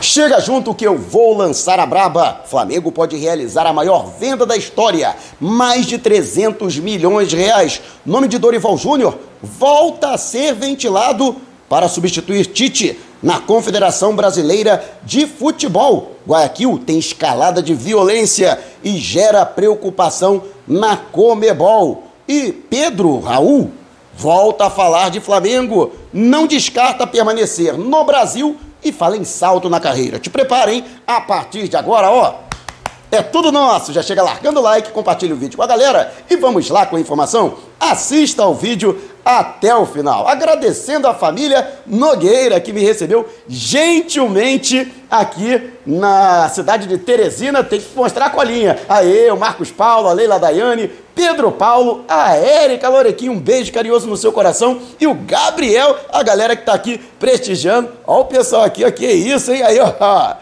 Chega junto que eu vou lançar a braba. Flamengo pode realizar a maior venda da história, mais de 300 milhões de reais. Nome de Dorival Júnior volta a ser ventilado para substituir Tite na Confederação Brasileira de Futebol. Guayaquil tem escalada de violência e gera preocupação na Comebol. E Pedro Raul volta a falar de Flamengo, não descarta permanecer no Brasil e fala em salto na carreira. Te preparem, a partir de agora, ó. É tudo nosso. Já chega largando o like, compartilha o vídeo com a galera e vamos lá com a informação. Assista ao vídeo até o final. Agradecendo a família Nogueira que me recebeu gentilmente aqui na cidade de Teresina. Tem que mostrar a colinha. Aê, o Marcos Paulo, a Leila Daiane, Pedro Paulo, a Érica Lorequim, um beijo carinhoso no seu coração. E o Gabriel, a galera que está aqui prestigiando. Olha o pessoal aqui, ó, que isso, hein? Aí, ó.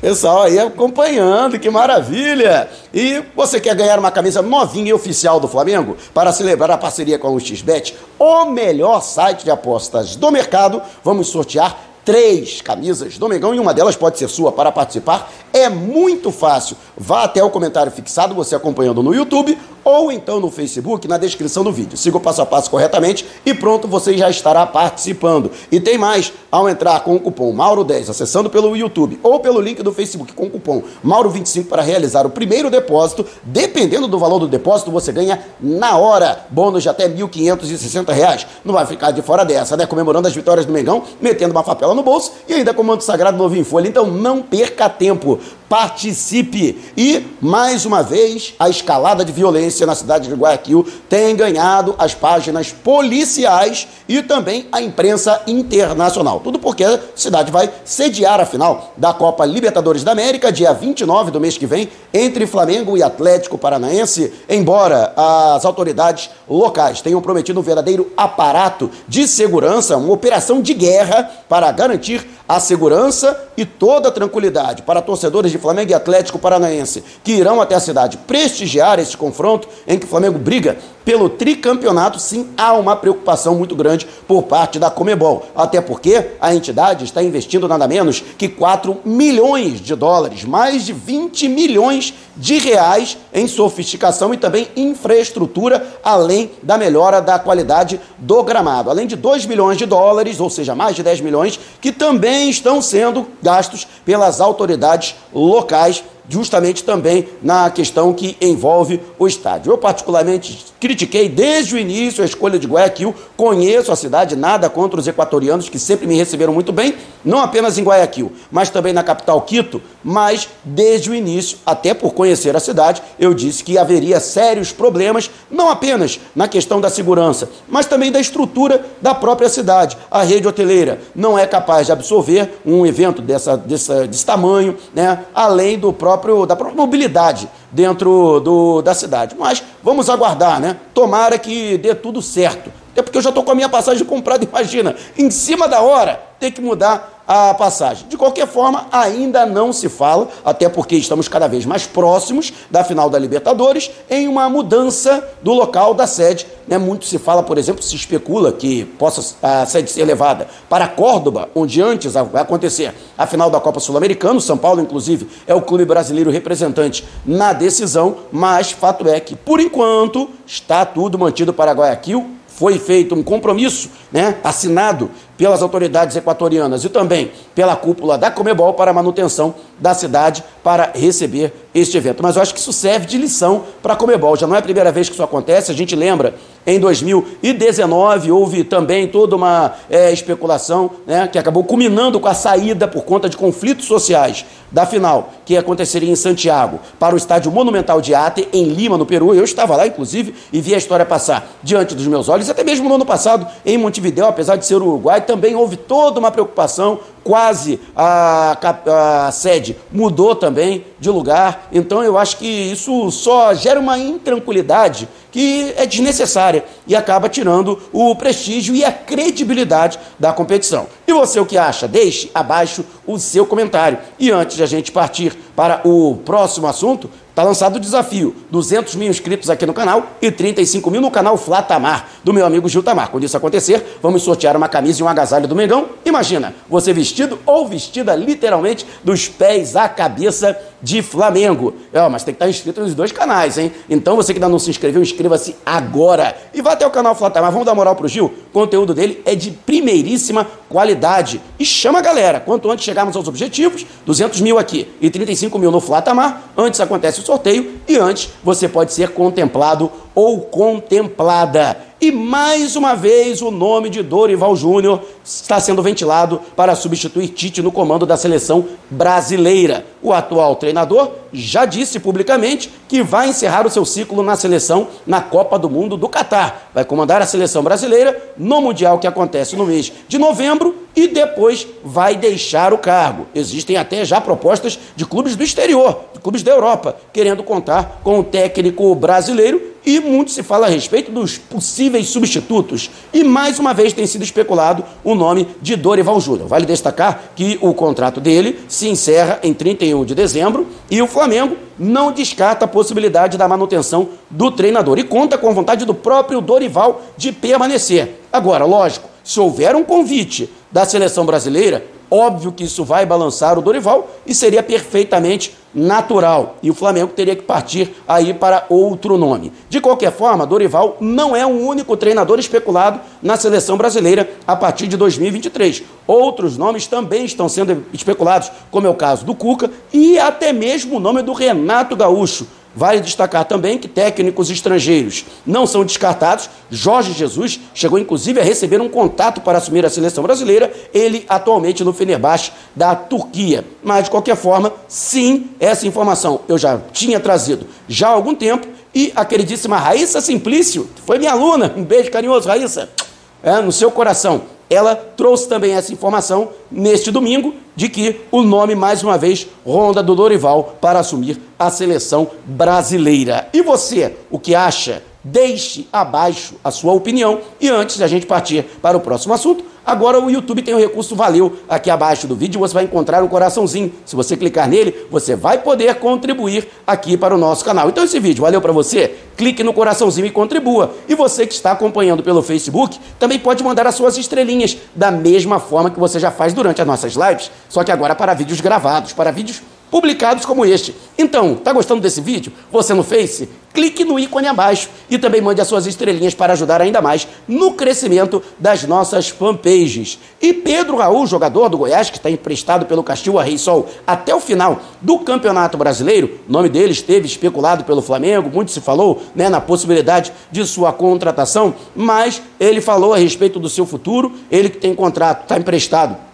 Pessoal aí acompanhando, que maravilha! E você quer ganhar uma camisa novinha e oficial do Flamengo para celebrar a parceria com o XBET, o melhor site de apostas do mercado? Vamos sortear três camisas do Mengão e uma delas pode ser sua para participar. É muito fácil. Vá até o comentário fixado, você acompanhando no YouTube ou então no Facebook, na descrição do vídeo. Siga o passo a passo corretamente e pronto, você já estará participando. E tem mais, ao entrar com o cupom Mauro10, acessando pelo YouTube ou pelo link do Facebook com o cupom Mauro25 para realizar o primeiro depósito, dependendo do valor do depósito, você ganha na hora bônus de até R$ 1.560. Não vai ficar de fora dessa, né? Comemorando as vitórias do Mengão, metendo uma papela no bolso e ainda com o manto sagrado novo em folha. Então não perca tempo participe. E, mais uma vez, a escalada de violência na cidade de Guayaquil tem ganhado as páginas policiais e também a imprensa internacional. Tudo porque a cidade vai sediar a final da Copa Libertadores da América, dia 29 do mês que vem, entre Flamengo e Atlético Paranaense, embora as autoridades locais tenham prometido um verdadeiro aparato de segurança, uma operação de guerra para garantir a segurança e toda a tranquilidade para torcedores de Flamengo e Atlético Paranaense que irão até a cidade prestigiar esse confronto em que o Flamengo briga pelo tricampeonato, sim, há uma preocupação muito grande por parte da Comebol. Até porque a entidade está investindo nada menos que 4 milhões de dólares, mais de 20 milhões de reais em sofisticação e também infraestrutura, além da melhora da qualidade do gramado. Além de 2 milhões de dólares, ou seja, mais de 10 milhões, que também estão sendo gastos pelas autoridades locais locais justamente também na questão que envolve o estádio. Eu, particularmente, critiquei desde o início a escolha de Guayaquil, conheço a cidade, nada contra os equatorianos que sempre me receberam muito bem, não apenas em Guayaquil, mas também na capital Quito, mas desde o início, até por conhecer a cidade, eu disse que haveria sérios problemas, não apenas na questão da segurança, mas também da estrutura da própria cidade. A rede hoteleira não é capaz de absorver um evento dessa, dessa, desse tamanho, né? além do próprio próprio, da própria mobilidade dentro do, da cidade. Mas vamos aguardar, né? Tomara que dê tudo certo. Até porque eu já estou com a minha passagem comprada, imagina, em cima da hora, ter que mudar a passagem. De qualquer forma, ainda não se fala, até porque estamos cada vez mais próximos da final da Libertadores, em uma mudança do local da sede. Né? Muito se fala, por exemplo, se especula que possa a sede ser levada para Córdoba, onde antes vai acontecer a final da Copa Sul-Americana. São Paulo, inclusive, é o clube brasileiro representante na decisão, mas fato é que, por enquanto, está tudo mantido para Guayaquil foi feito um compromisso, né, assinado pelas autoridades equatorianas e também pela cúpula da Comebol para a manutenção da cidade para receber este evento. Mas eu acho que isso serve de lição para a Comebol. Já não é a primeira vez que isso acontece. A gente lembra, em 2019 houve também toda uma é, especulação né, que acabou culminando com a saída por conta de conflitos sociais da final, que aconteceria em Santiago, para o estádio Monumental de Ate, em Lima, no Peru. Eu estava lá, inclusive, e vi a história passar diante dos meus olhos. Até mesmo no ano passado, em Montevideo, apesar de ser Uruguai, também houve toda uma preocupação quase a, a, a, sede mudou também de lugar. Então eu acho que isso só gera uma intranquilidade que é desnecessária e acaba tirando o prestígio e a credibilidade da competição. E você o que acha? Deixe abaixo o seu comentário. E antes de a gente partir para o próximo assunto, Tá lançado o desafio: 200 mil inscritos aqui no canal e 35 mil no canal Flatamar, do meu amigo Gil Tamar. Quando isso acontecer, vamos sortear uma camisa e um agasalho do Mengão. Imagina, você vestido ou vestida literalmente dos pés à cabeça de Flamengo. É, mas tem que estar inscrito nos dois canais, hein? Então você que ainda não se inscreveu, inscreva-se agora. E vá até o canal Flatamar. Vamos dar moral pro Gil? O conteúdo dele é de primeiríssima qualidade. E chama a galera. Quanto antes chegarmos aos objetivos, 200 mil aqui e 35 mil no Flatamar, antes acontece o sorteio e antes você pode ser contemplado ou contemplada. E mais uma vez o nome de Dorival Júnior está sendo ventilado para substituir Tite no comando da seleção brasileira. O atual treinador já disse publicamente que vai encerrar o seu ciclo na seleção na Copa do Mundo do Catar. Vai comandar a seleção brasileira no Mundial que acontece no mês de novembro e depois vai deixar o cargo. Existem até já propostas de clubes do exterior, de clubes da Europa, querendo contar com o técnico brasileiro e muito se fala a respeito dos possíveis substitutos. E mais uma vez tem sido especulado o nome de Dorival Júnior. Vale destacar que o contrato dele se encerra em 31 de dezembro e o Flamengo não descarta a possibilidade da manutenção do treinador e conta com a vontade do próprio Dorival de permanecer. Agora, lógico, se houver um convite da seleção brasileira, Óbvio que isso vai balançar o Dorival e seria perfeitamente natural. E o Flamengo teria que partir aí para outro nome. De qualquer forma, Dorival não é o único treinador especulado na seleção brasileira a partir de 2023. Outros nomes também estão sendo especulados, como é o caso do Cuca e até mesmo o nome do Renato Gaúcho Vale destacar também que técnicos estrangeiros não são descartados. Jorge Jesus chegou inclusive a receber um contato para assumir a seleção brasileira, ele atualmente no Fenerbahçe da Turquia. Mas de qualquer forma, sim, essa informação eu já tinha trazido já há algum tempo. E a queridíssima Raíssa Simplício, que foi minha aluna, um beijo carinhoso, Raíssa, é, no seu coração ela trouxe também essa informação neste domingo de que o nome, mais uma vez, ronda do Dorival para assumir a seleção brasileira. E você, o que acha? Deixe abaixo a sua opinião e antes da gente partir para o próximo assunto, Agora o YouTube tem o recurso Valeu. Aqui abaixo do vídeo você vai encontrar um coraçãozinho. Se você clicar nele, você vai poder contribuir aqui para o nosso canal. Então esse vídeo valeu para você? Clique no coraçãozinho e contribua. E você que está acompanhando pelo Facebook, também pode mandar as suas estrelinhas da mesma forma que você já faz durante as nossas lives, só que agora para vídeos gravados, para vídeos publicados como este. Então, tá gostando desse vídeo? Você no Face? Clique no ícone abaixo e também mande as suas estrelinhas para ajudar ainda mais no crescimento das nossas fanpages. E Pedro Raul, jogador do Goiás, que está emprestado pelo Castilho a Rei Sol até o final do Campeonato Brasileiro, o nome dele esteve especulado pelo Flamengo, muito se falou né, na possibilidade de sua contratação, mas ele falou a respeito do seu futuro, ele que tem contrato, está emprestado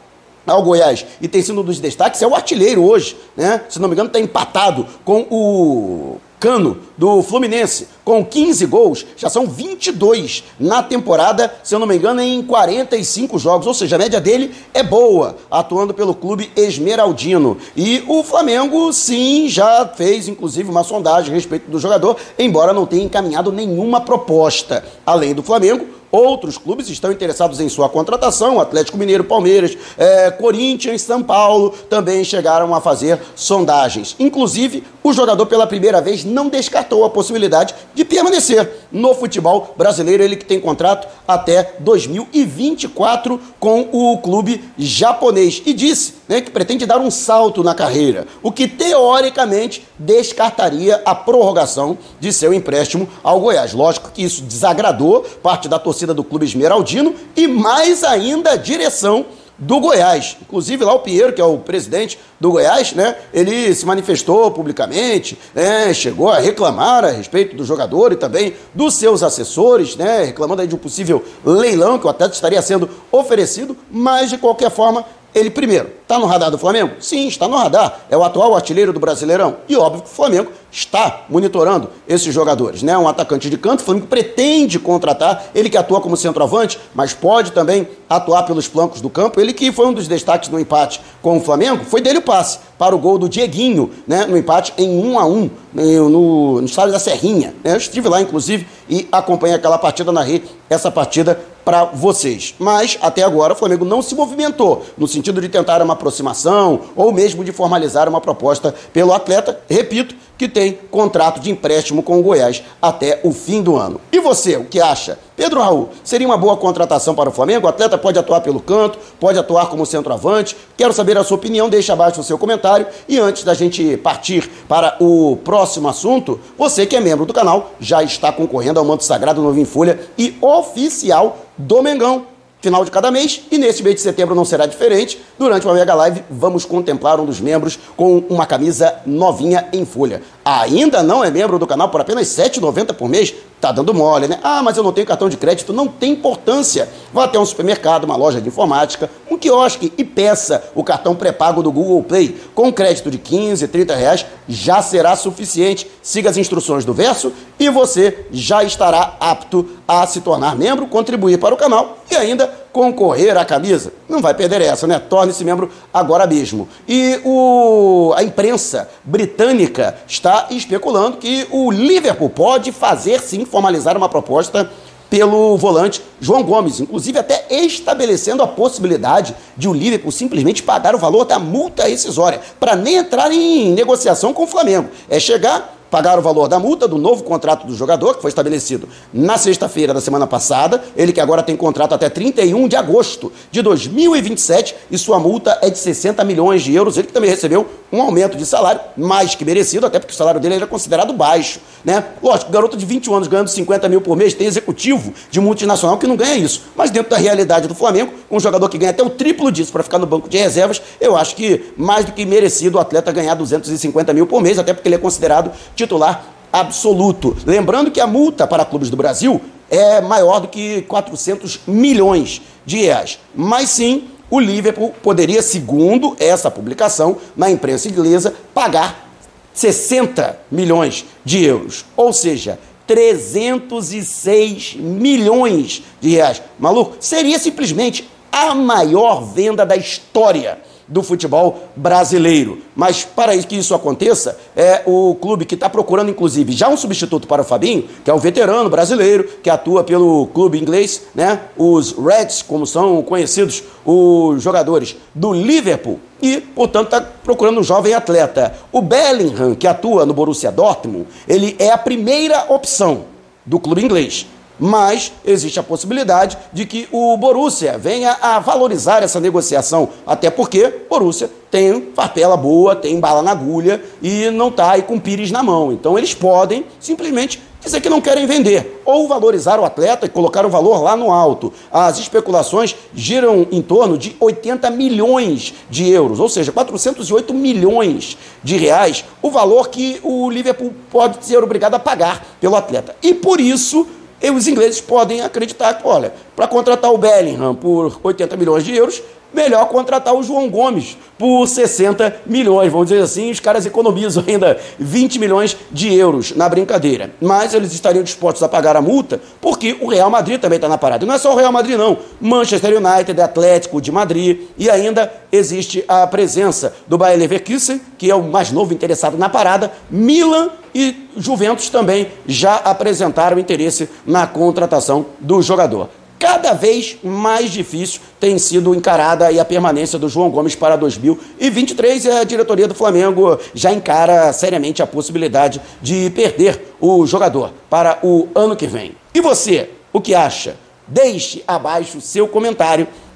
ao Goiás e tem sido um dos destaques, é o artilheiro hoje, né? Se não me engano, está empatado com o Cano do Fluminense, com 15 gols, já são 22 na temporada, se eu não me engano, em 45 jogos, ou seja, a média dele é boa, atuando pelo clube esmeraldino. E o Flamengo, sim, já fez inclusive uma sondagem a respeito do jogador, embora não tenha encaminhado nenhuma proposta. Além do Flamengo, Outros clubes estão interessados em sua contratação, Atlético Mineiro, Palmeiras, é, Corinthians, São Paulo também chegaram a fazer sondagens. Inclusive, o jogador pela primeira vez não descartou a possibilidade de permanecer no futebol brasileiro, ele que tem contrato até 2024 com o clube japonês e disse né, que pretende dar um salto na carreira, o que teoricamente descartaria a prorrogação de seu empréstimo ao Goiás. Lógico que isso desagradou parte da torcida do Clube Esmeraldino e mais ainda a direção do Goiás. Inclusive lá o Pinheiro, que é o presidente do Goiás, né? Ele se manifestou publicamente, né? Chegou a reclamar a respeito do jogador e também dos seus assessores, né? Reclamando aí de um possível leilão que o atleta estaria sendo oferecido, mas de qualquer forma ele, primeiro, está no radar do Flamengo? Sim, está no radar. É o atual artilheiro do Brasileirão. E óbvio que o Flamengo está monitorando esses jogadores. Né? Um atacante de canto, o Flamengo pretende contratar, ele que atua como centroavante, mas pode também atuar pelos flancos do campo. Ele que foi um dos destaques no empate com o Flamengo, foi dele o passe para o gol do Dieguinho, né? no empate em 1 a 1 no, no estádio da Serrinha. Né? Eu estive lá, inclusive, e acompanhei aquela partida, narrei essa partida para vocês. Mas até agora o Flamengo não se movimentou no sentido de tentar uma aproximação ou mesmo de formalizar uma proposta pelo atleta. Repito, que tem contrato de empréstimo com o Goiás até o fim do ano. E você, o que acha? Pedro Raul, seria uma boa contratação para o Flamengo? O atleta pode atuar pelo canto, pode atuar como centroavante. Quero saber a sua opinião, deixe abaixo o seu comentário. E antes da gente partir para o próximo assunto, você que é membro do canal já está concorrendo ao manto sagrado novo em folha e oficial do Mengão final de cada mês e nesse mês de setembro não será diferente. Durante uma mega live, vamos contemplar um dos membros com uma camisa novinha em folha. Ainda não é membro do canal por apenas R$ 7,90 por mês? Tá dando mole, né? Ah, mas eu não tenho cartão de crédito. Não tem importância. Vá até um supermercado, uma loja de informática, um quiosque e peça o cartão pré-pago do Google Play. Com crédito de 15, 30 reais já será suficiente. Siga as instruções do verso e você já estará apto a se tornar membro, contribuir para o canal e ainda concorrer à camisa. Não vai perder essa, né? Torne-se membro agora mesmo. E o, a imprensa britânica está especulando que o Liverpool pode fazer sim formalizar uma proposta pelo volante João Gomes, inclusive até estabelecendo a possibilidade de o Liverpool simplesmente pagar o valor da multa rescisória, para nem entrar em negociação com o Flamengo. É chegar, pagar o valor da multa do novo contrato do jogador, que foi estabelecido na sexta-feira da semana passada. Ele que agora tem contrato até 31 de agosto de 2027 e sua multa é de 60 milhões de euros. Ele que também recebeu um aumento de salário mais que merecido, até porque o salário dele era considerado baixo. Né? Lógico, garoto de 21 anos ganhando 50 mil por mês, tem executivo de multinacional que não ganha isso. Mas dentro da realidade do Flamengo, com um jogador que ganha até o triplo disso para ficar no banco de reservas, eu acho que mais do que merecido o atleta ganhar 250 mil por mês, até porque ele é considerado titular absoluto. Lembrando que a multa para clubes do Brasil é maior do que 400 milhões de reais. Mas sim, o Liverpool poderia, segundo essa publicação na imprensa inglesa, pagar 60 milhões de euros. Ou seja, 306 milhões de reais. Maluco, seria simplesmente a maior venda da história do futebol brasileiro. Mas para que isso aconteça, é o clube que está procurando, inclusive, já um substituto para o Fabinho, que é o veterano brasileiro, que atua pelo clube inglês, né? Os Reds, como são conhecidos os jogadores do Liverpool, e, portanto, está procurando um jovem atleta. O Bellingham, que atua no Borussia Dortmund, ele é a primeira opção do clube inglês mas existe a possibilidade de que o Borussia venha a valorizar essa negociação, até porque Borussia tem papela boa, tem bala na agulha e não está aí com pires na mão. Então eles podem simplesmente dizer que não querem vender ou valorizar o atleta e colocar o valor lá no alto. As especulações giram em torno de 80 milhões de euros, ou seja, 408 milhões de reais, o valor que o Liverpool pode ser obrigado a pagar pelo atleta. E por isso e os ingleses podem acreditar que, olha, para contratar o Bellingham por 80 milhões de euros, melhor contratar o João Gomes por 60 milhões. Vamos dizer assim, os caras economizam ainda 20 milhões de euros na brincadeira. Mas eles estariam dispostos a pagar a multa porque o Real Madrid também está na parada. E não é só o Real Madrid, não. Manchester United, Atlético de Madrid e ainda existe a presença do Bayer Leverkusen, que é o mais novo interessado na parada, Milan e Juventus também já apresentaram interesse na contratação do jogador cada vez mais difícil tem sido encarada a permanência do João Gomes para 2023 e a diretoria do Flamengo já encara seriamente a possibilidade de perder o jogador para o ano que vem. E você, o que acha? Deixe abaixo seu comentário